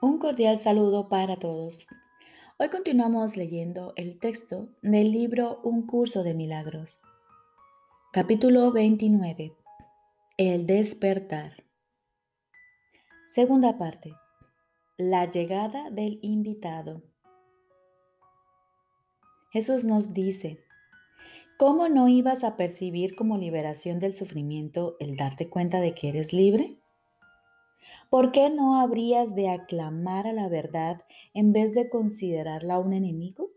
Un cordial saludo para todos. Hoy continuamos leyendo el texto del libro Un curso de milagros. Capítulo 29. El despertar. Segunda parte. La llegada del invitado. Jesús nos dice, ¿cómo no ibas a percibir como liberación del sufrimiento el darte cuenta de que eres libre? ¿Por qué no habrías de aclamar a la verdad en vez de considerarla un enemigo?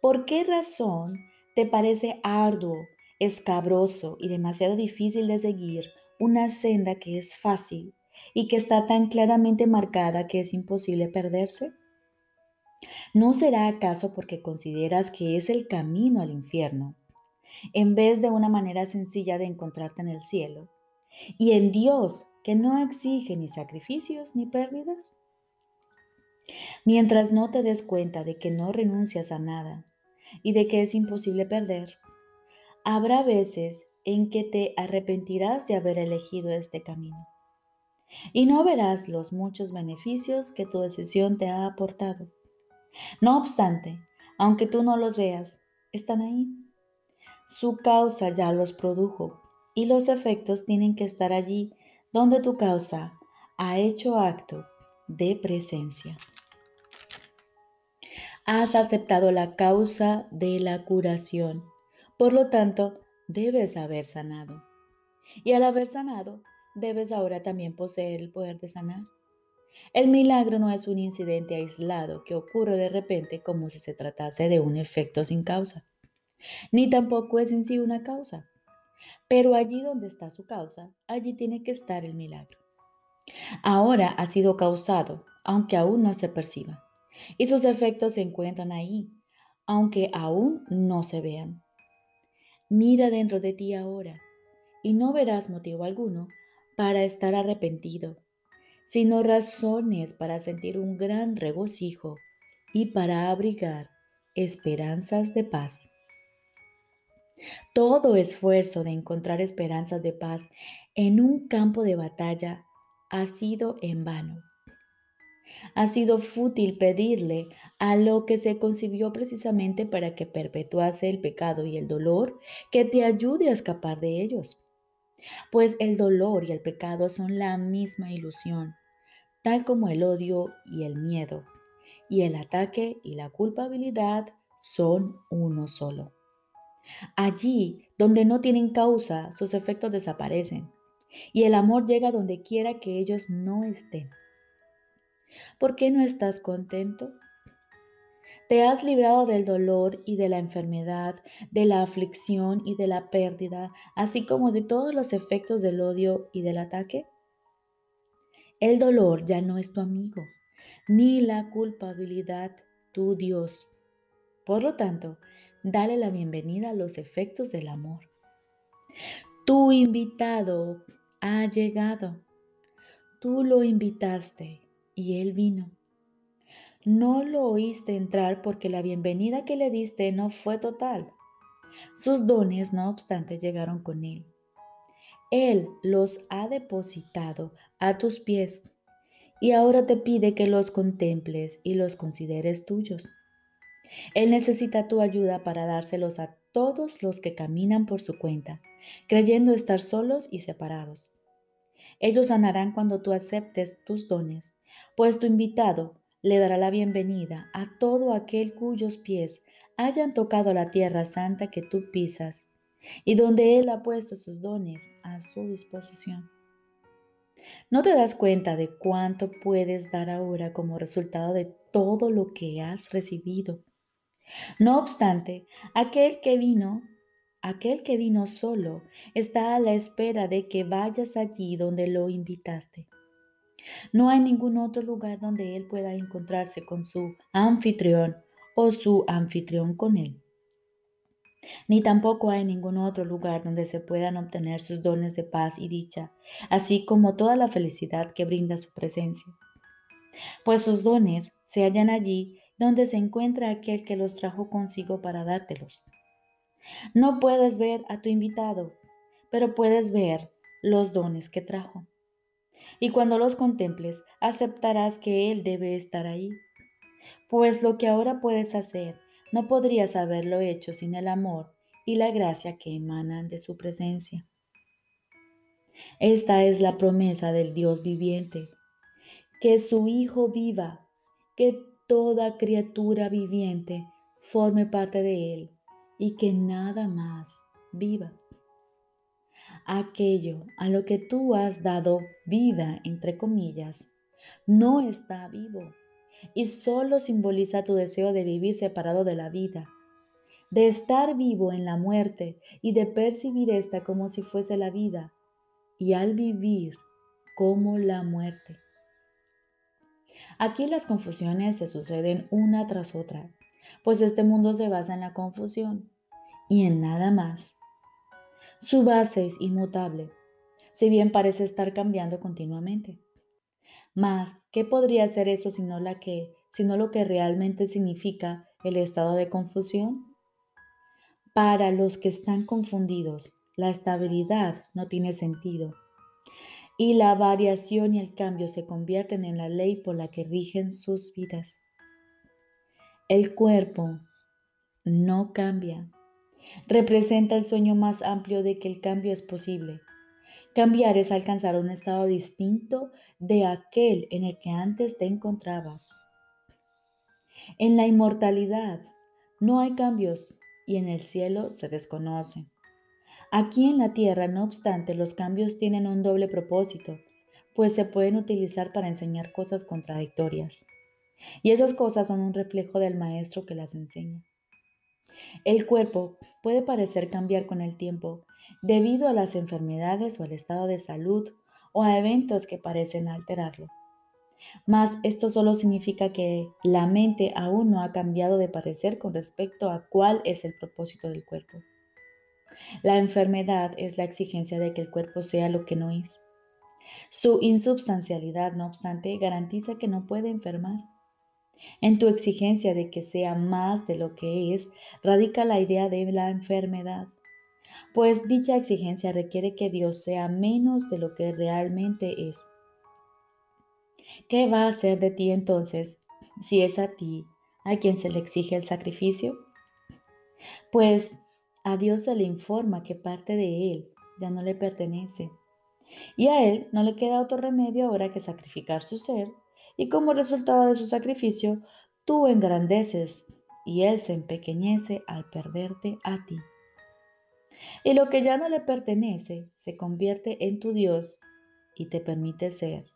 ¿Por qué razón te parece arduo, escabroso y demasiado difícil de seguir una senda que es fácil y que está tan claramente marcada que es imposible perderse? ¿No será acaso porque consideras que es el camino al infierno, en vez de una manera sencilla de encontrarte en el cielo? Y en Dios que no exige ni sacrificios ni pérdidas? Mientras no te des cuenta de que no renuncias a nada y de que es imposible perder, habrá veces en que te arrepentirás de haber elegido este camino y no verás los muchos beneficios que tu decisión te ha aportado. No obstante, aunque tú no los veas, están ahí. Su causa ya los produjo y los efectos tienen que estar allí donde tu causa ha hecho acto de presencia. Has aceptado la causa de la curación, por lo tanto, debes haber sanado. Y al haber sanado, debes ahora también poseer el poder de sanar. El milagro no es un incidente aislado que ocurre de repente como si se tratase de un efecto sin causa, ni tampoco es en sí una causa. Pero allí donde está su causa, allí tiene que estar el milagro. Ahora ha sido causado, aunque aún no se perciba. Y sus efectos se encuentran ahí, aunque aún no se vean. Mira dentro de ti ahora y no verás motivo alguno para estar arrepentido, sino razones para sentir un gran regocijo y para abrigar esperanzas de paz. Todo esfuerzo de encontrar esperanzas de paz en un campo de batalla ha sido en vano. Ha sido fútil pedirle a lo que se concibió precisamente para que perpetuase el pecado y el dolor que te ayude a escapar de ellos. Pues el dolor y el pecado son la misma ilusión, tal como el odio y el miedo, y el ataque y la culpabilidad son uno solo. Allí donde no tienen causa, sus efectos desaparecen y el amor llega donde quiera que ellos no estén. ¿Por qué no estás contento? Te has librado del dolor y de la enfermedad, de la aflicción y de la pérdida, así como de todos los efectos del odio y del ataque. El dolor ya no es tu amigo, ni la culpabilidad tu Dios. Por lo tanto, dale la bienvenida a los efectos del amor. Tu invitado ha llegado. Tú lo invitaste y él vino. No lo oíste entrar porque la bienvenida que le diste no fue total. Sus dones, no obstante, llegaron con él. Él los ha depositado a tus pies y ahora te pide que los contemples y los consideres tuyos. Él necesita tu ayuda para dárselos a todos los que caminan por su cuenta, creyendo estar solos y separados. Ellos sanarán cuando tú aceptes tus dones, pues tu invitado le dará la bienvenida a todo aquel cuyos pies hayan tocado la tierra santa que tú pisas y donde Él ha puesto sus dones a su disposición. ¿No te das cuenta de cuánto puedes dar ahora como resultado de todo lo que has recibido? No obstante, aquel que vino, aquel que vino solo, está a la espera de que vayas allí donde lo invitaste. No hay ningún otro lugar donde él pueda encontrarse con su anfitrión o su anfitrión con él. Ni tampoco hay ningún otro lugar donde se puedan obtener sus dones de paz y dicha, así como toda la felicidad que brinda su presencia. Pues sus dones se hallan allí donde se encuentra aquel que los trajo consigo para dártelos. No puedes ver a tu invitado, pero puedes ver los dones que trajo. Y cuando los contemples, aceptarás que Él debe estar ahí. Pues lo que ahora puedes hacer, no podrías haberlo hecho sin el amor y la gracia que emanan de su presencia. Esta es la promesa del Dios viviente, que su Hijo viva, que toda criatura viviente forme parte de Él y que nada más viva. Aquello a lo que tú has dado vida, entre comillas, no está vivo y solo simboliza tu deseo de vivir separado de la vida, de estar vivo en la muerte y de percibir esta como si fuese la vida y al vivir como la muerte. Aquí las confusiones se suceden una tras otra, pues este mundo se basa en la confusión y en nada más. Su base es inmutable, si bien parece estar cambiando continuamente. Mas, ¿qué podría ser eso sino, la que, sino lo que realmente significa el estado de confusión? Para los que están confundidos, la estabilidad no tiene sentido y la variación y el cambio se convierten en la ley por la que rigen sus vidas. El cuerpo no cambia. Representa el sueño más amplio de que el cambio es posible. Cambiar es alcanzar un estado distinto de aquel en el que antes te encontrabas. En la inmortalidad no hay cambios y en el cielo se desconocen. Aquí en la tierra, no obstante, los cambios tienen un doble propósito, pues se pueden utilizar para enseñar cosas contradictorias. Y esas cosas son un reflejo del maestro que las enseña. El cuerpo puede parecer cambiar con el tiempo debido a las enfermedades o al estado de salud o a eventos que parecen alterarlo. Mas esto solo significa que la mente aún no ha cambiado de parecer con respecto a cuál es el propósito del cuerpo. La enfermedad es la exigencia de que el cuerpo sea lo que no es. Su insubstancialidad, no obstante, garantiza que no puede enfermar. En tu exigencia de que sea más de lo que es, radica la idea de la enfermedad, pues dicha exigencia requiere que Dios sea menos de lo que realmente es. ¿Qué va a hacer de ti entonces si es a ti a quien se le exige el sacrificio? Pues a Dios se le informa que parte de Él ya no le pertenece. Y a Él no le queda otro remedio ahora que sacrificar su ser, y como resultado de su sacrificio, tú engrandeces y Él se empequeñece al perderte a ti. Y lo que ya no le pertenece se convierte en tu Dios y te permite ser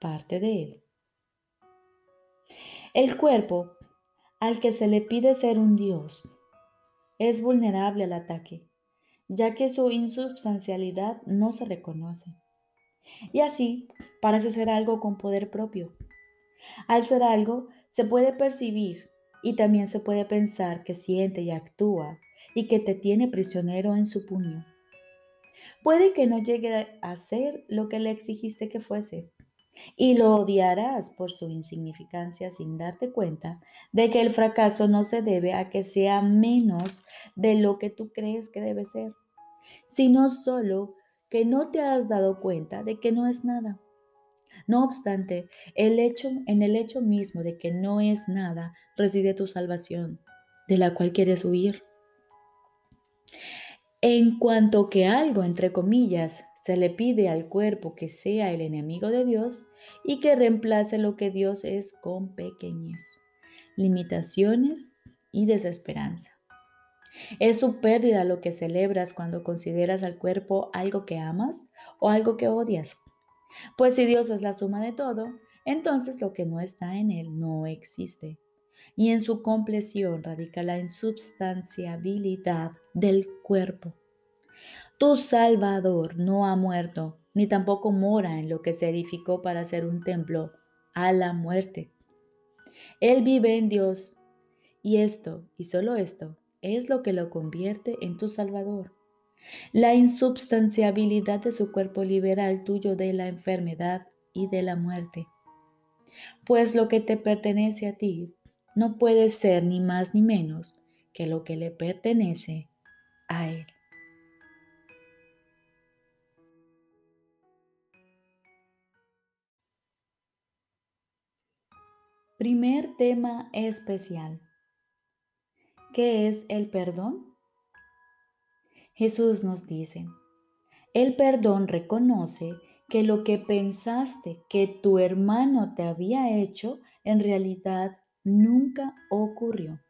parte de Él. El cuerpo al que se le pide ser un Dios es vulnerable al ataque, ya que su insubstancialidad no se reconoce. Y así parece ser algo con poder propio. Al ser algo, se puede percibir y también se puede pensar que siente y actúa y que te tiene prisionero en su puño. Puede que no llegue a ser lo que le exigiste que fuese, y lo odiarás por su insignificancia sin darte cuenta de que el fracaso no se debe a que sea menos de lo que tú crees que debe ser, sino solo que no te has dado cuenta de que no es nada. No obstante, el hecho, en el hecho mismo de que no es nada reside tu salvación, de la cual quieres huir. En cuanto que algo, entre comillas, se le pide al cuerpo que sea el enemigo de Dios y que reemplace lo que Dios es con pequeñez, limitaciones y desesperanza. Es su pérdida lo que celebras cuando consideras al cuerpo algo que amas o algo que odias. Pues si Dios es la suma de todo, entonces lo que no está en Él no existe. Y en su compleción radica la insubstanciabilidad del cuerpo. Tu Salvador no ha muerto, ni tampoco mora en lo que se edificó para ser un templo a la muerte. Él vive en Dios, y esto, y solo esto, es lo que lo convierte en tu Salvador. La insubstanciabilidad de su cuerpo libera al tuyo de la enfermedad y de la muerte. Pues lo que te pertenece a ti no puede ser ni más ni menos que lo que le pertenece a Él. Primer tema especial. ¿Qué es el perdón? Jesús nos dice, el perdón reconoce que lo que pensaste que tu hermano te había hecho en realidad nunca ocurrió.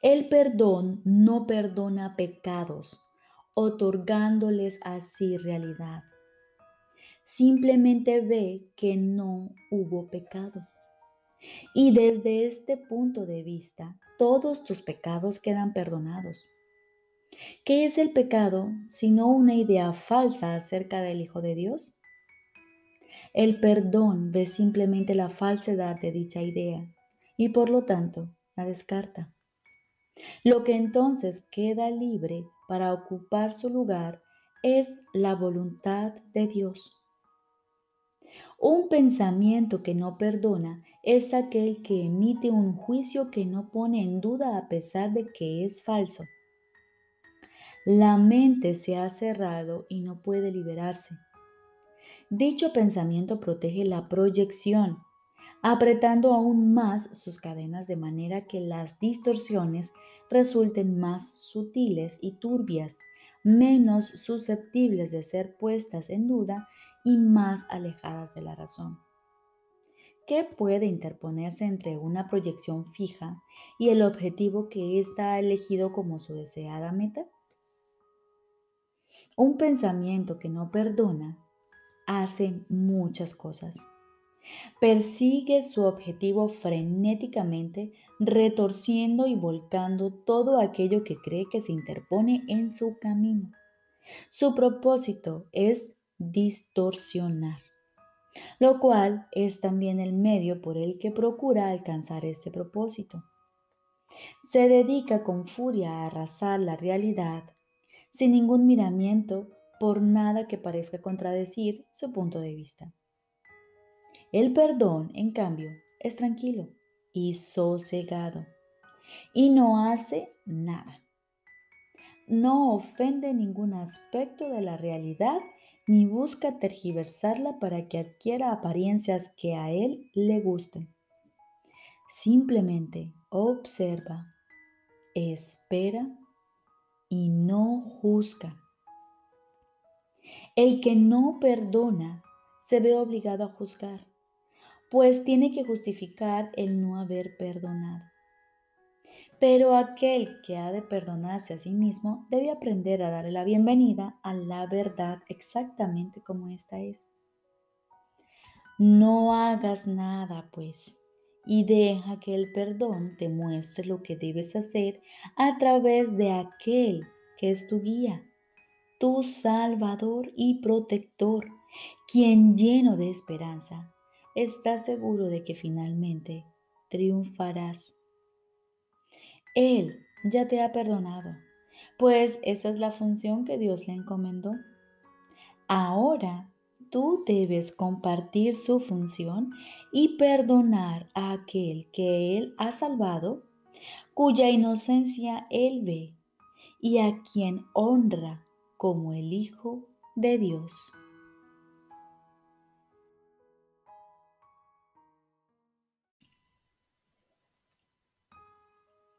El perdón no perdona pecados, otorgándoles así realidad. Simplemente ve que no hubo pecado. Y desde este punto de vista, todos tus pecados quedan perdonados. ¿Qué es el pecado sino una idea falsa acerca del Hijo de Dios? El perdón ve simplemente la falsedad de dicha idea y por lo tanto la descarta. Lo que entonces queda libre para ocupar su lugar es la voluntad de Dios. Un pensamiento que no perdona es aquel que emite un juicio que no pone en duda a pesar de que es falso. La mente se ha cerrado y no puede liberarse. Dicho pensamiento protege la proyección, apretando aún más sus cadenas de manera que las distorsiones resulten más sutiles y turbias, menos susceptibles de ser puestas en duda y más alejadas de la razón. ¿Qué puede interponerse entre una proyección fija y el objetivo que ésta ha elegido como su deseada meta? Un pensamiento que no perdona hace muchas cosas. Persigue su objetivo frenéticamente, retorciendo y volcando todo aquello que cree que se interpone en su camino. Su propósito es distorsionar, lo cual es también el medio por el que procura alcanzar este propósito. Se dedica con furia a arrasar la realidad, sin ningún miramiento por nada que parezca contradecir su punto de vista. El perdón, en cambio, es tranquilo y sosegado y no hace nada. No ofende ningún aspecto de la realidad ni busca tergiversarla para que adquiera apariencias que a él le gusten. Simplemente observa, espera y no juzga. El que no perdona se ve obligado a juzgar, pues tiene que justificar el no haber perdonado. Pero aquel que ha de perdonarse a sí mismo debe aprender a darle la bienvenida a la verdad exactamente como ésta es. No hagas nada, pues, y deja que el perdón te muestre lo que debes hacer a través de aquel que es tu guía, tu salvador y protector, quien lleno de esperanza está seguro de que finalmente triunfarás él ya te ha perdonado, pues esa es la función que Dios le encomendó. Ahora tú debes compartir su función y perdonar a aquel que Él ha salvado, cuya inocencia Él ve y a quien honra como el Hijo de Dios.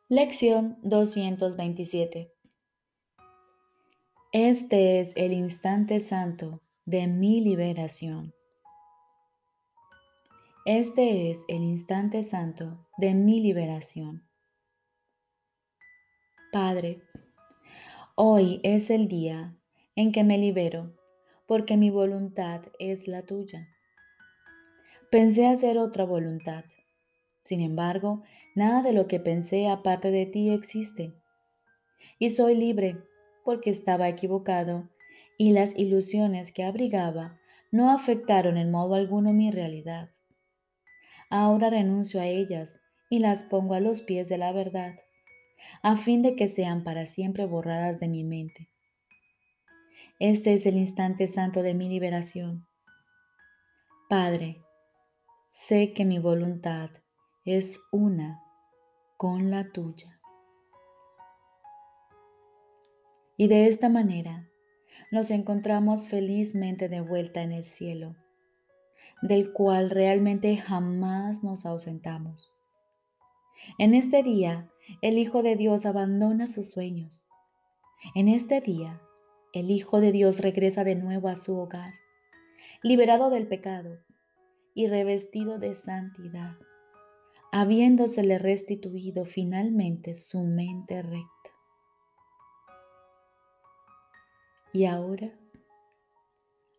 Lección 227 Este es el instante santo de mi liberación. Este es el instante santo de mi liberación. Padre, hoy es el día en que me libero porque mi voluntad es la tuya. Pensé hacer otra voluntad. Sin embargo, Nada de lo que pensé aparte de ti existe. Y soy libre porque estaba equivocado y las ilusiones que abrigaba no afectaron en modo alguno mi realidad. Ahora renuncio a ellas y las pongo a los pies de la verdad, a fin de que sean para siempre borradas de mi mente. Este es el instante santo de mi liberación. Padre, sé que mi voluntad es una con la tuya. Y de esta manera nos encontramos felizmente de vuelta en el cielo, del cual realmente jamás nos ausentamos. En este día, el Hijo de Dios abandona sus sueños. En este día, el Hijo de Dios regresa de nuevo a su hogar, liberado del pecado y revestido de santidad, habiéndosele restituido finalmente su mente recta. Y ahora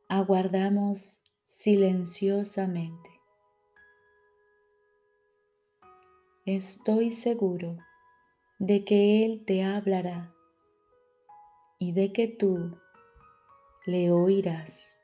aguardamos silenciosamente. Estoy seguro de que Él te hablará y de que tú le oirás.